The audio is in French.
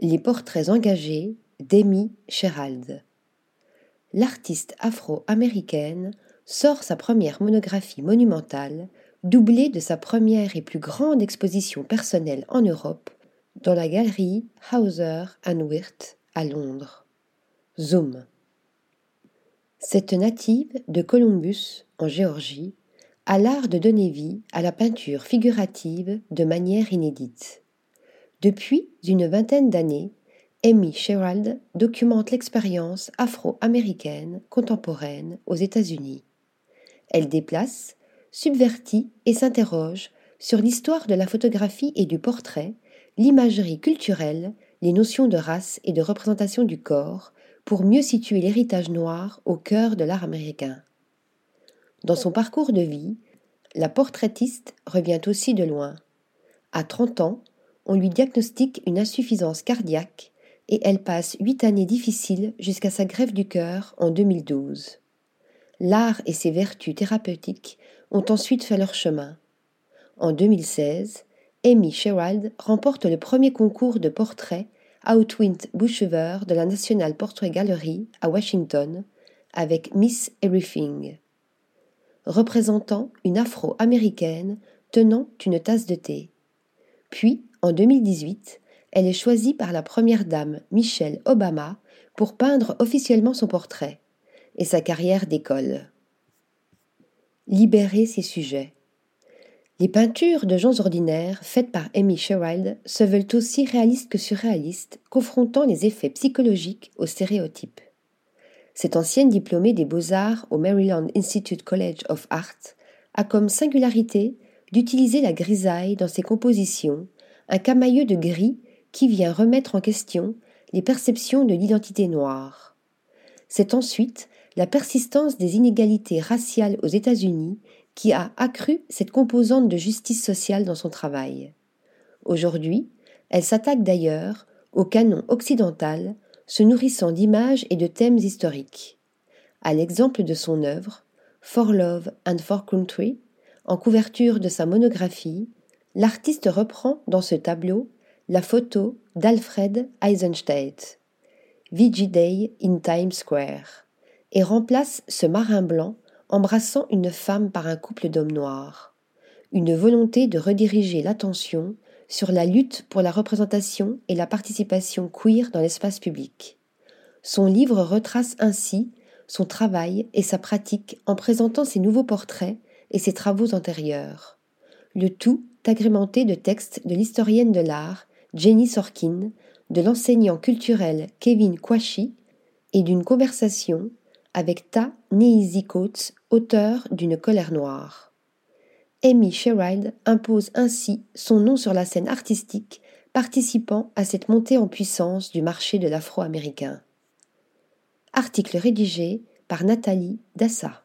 Les portraits engagés d'Amy Sherald. L'artiste afro-américaine sort sa première monographie monumentale, doublée de sa première et plus grande exposition personnelle en Europe, dans la galerie Hauser and Wirth à Londres. Zoom. Cette native de Columbus, en Géorgie, a l'art de donner vie à la peinture figurative de manière inédite. Depuis une vingtaine d'années, Amy Sherald documente l'expérience afro-américaine contemporaine aux États-Unis. Elle déplace, subvertit et s'interroge sur l'histoire de la photographie et du portrait, l'imagerie culturelle, les notions de race et de représentation du corps, pour mieux situer l'héritage noir au cœur de l'art américain. Dans son parcours de vie, la portraitiste revient aussi de loin. À 30 ans, on lui diagnostique une insuffisance cardiaque et elle passe huit années difficiles jusqu'à sa grève du cœur en 2012. L'art et ses vertus thérapeutiques ont ensuite fait leur chemin. En 2016, Amy Sherald remporte le premier concours de portrait Outwind Bushever de la National Portrait Gallery à Washington avec Miss Everything, représentant une afro-américaine tenant une tasse de thé. Puis, en 2018, elle est choisie par la première dame Michelle Obama pour peindre officiellement son portrait et sa carrière d'école. Libérer ses sujets. Les peintures de gens ordinaires faites par Amy Sherald se veulent aussi réalistes que surréalistes, confrontant les effets psychologiques aux stéréotypes. Cette ancienne diplômée des beaux-arts au Maryland Institute College of Art a comme singularité d'utiliser la grisaille dans ses compositions un camailleux de gris qui vient remettre en question les perceptions de l'identité noire. C'est ensuite la persistance des inégalités raciales aux États-Unis qui a accru cette composante de justice sociale dans son travail. Aujourd'hui, elle s'attaque d'ailleurs au canon occidental, se nourrissant d'images et de thèmes historiques. À l'exemple de son œuvre, For Love and For Country, en couverture de sa monographie, l'artiste reprend dans ce tableau la photo d'Alfred Eisenstadt, VG Day in Times Square, et remplace ce marin blanc embrassant une femme par un couple d'hommes noirs. Une volonté de rediriger l'attention sur la lutte pour la représentation et la participation queer dans l'espace public. Son livre retrace ainsi son travail et sa pratique en présentant ses nouveaux portraits et ses travaux antérieurs. Le tout agrémenté de textes de l'historienne de l'art Jenny Sorkin, de l'enseignant culturel Kevin Kwashi et d'une conversation avec Ta Nehisi Coates, auteur d'une colère noire. Amy Sherrod impose ainsi son nom sur la scène artistique, participant à cette montée en puissance du marché de l'afro-américain. Article rédigé par Nathalie Dassa.